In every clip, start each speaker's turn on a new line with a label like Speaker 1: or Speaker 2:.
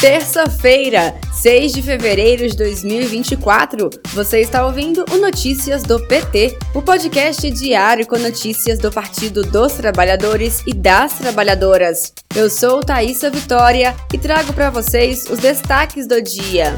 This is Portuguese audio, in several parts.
Speaker 1: Terça-feira, 6 de fevereiro de 2024, você está ouvindo o Notícias do PT, o podcast diário com notícias do Partido dos Trabalhadores e das Trabalhadoras. Eu sou Thaisa Vitória e trago para vocês os destaques do dia.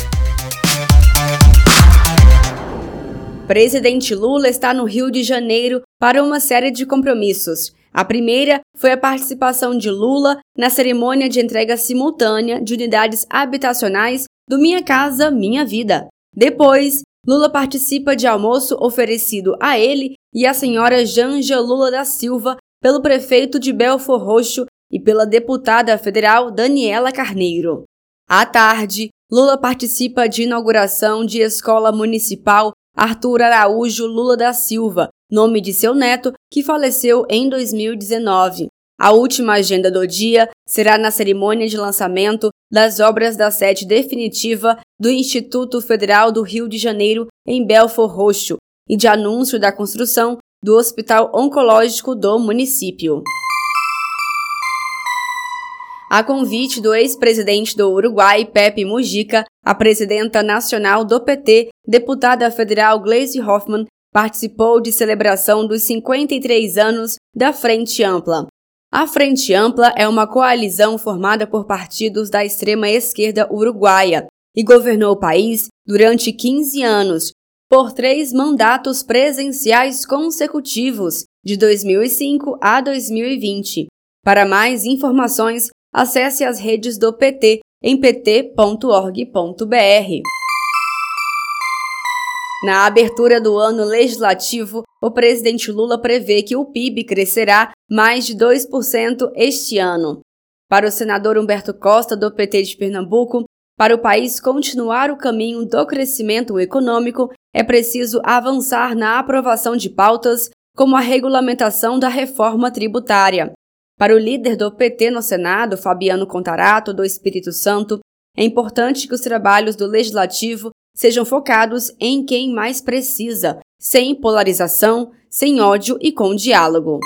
Speaker 1: Presidente Lula está no Rio de Janeiro para uma série de compromissos. A primeira foi a participação de Lula na cerimônia de entrega simultânea de unidades habitacionais do Minha Casa Minha Vida. Depois, Lula participa de almoço oferecido a ele e à senhora Janja Lula da Silva pelo prefeito de Belfor Roxo e pela deputada federal Daniela Carneiro. À tarde, Lula participa de inauguração de escola municipal Arthur Araújo Lula da Silva, nome de seu neto, que faleceu em 2019. A última agenda do dia será na cerimônia de lançamento das obras da sede definitiva do Instituto Federal do Rio de Janeiro, em Belfor Roxo, e de anúncio da construção do Hospital Oncológico do município. A convite do ex-presidente do Uruguai, Pepe Mujica, a presidenta nacional do PT, deputada federal Gleisi Hoffmann, participou de celebração dos 53 anos da Frente Ampla. A Frente Ampla é uma coalizão formada por partidos da extrema esquerda uruguaia e governou o país durante 15 anos, por três mandatos presenciais consecutivos, de 2005 a 2020. Para mais informações, acesse as redes do PT em pt.org.br. Na abertura do ano legislativo, o presidente Lula prevê que o PIB crescerá mais de 2% este ano. Para o senador Humberto Costa, do PT de Pernambuco, para o país continuar o caminho do crescimento econômico, é preciso avançar na aprovação de pautas como a regulamentação da reforma tributária. Para o líder do PT no Senado, Fabiano Contarato, do Espírito Santo, é importante que os trabalhos do legislativo sejam focados em quem mais precisa, sem polarização, sem ódio e com diálogo.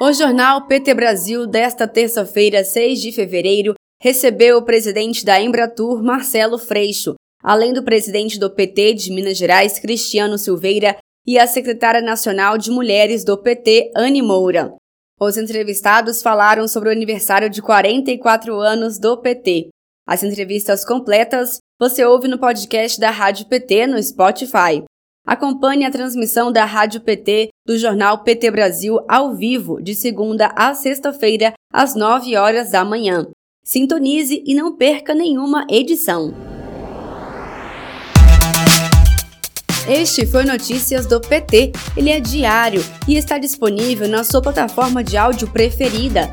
Speaker 1: O jornal PT Brasil desta terça-feira, 6 de fevereiro, recebeu o presidente da Embratur, Marcelo Freixo, além do presidente do PT de Minas Gerais, Cristiano Silveira, e a secretária nacional de mulheres do PT, Anne Moura. Os entrevistados falaram sobre o aniversário de 44 anos do PT. As entrevistas completas você ouve no podcast da Rádio PT no Spotify. Acompanhe a transmissão da Rádio PT do jornal PT Brasil ao vivo de segunda a sexta-feira às 9 horas da manhã. Sintonize e não perca nenhuma edição. Este foi Notícias do PT. Ele é diário e está disponível na sua plataforma de áudio preferida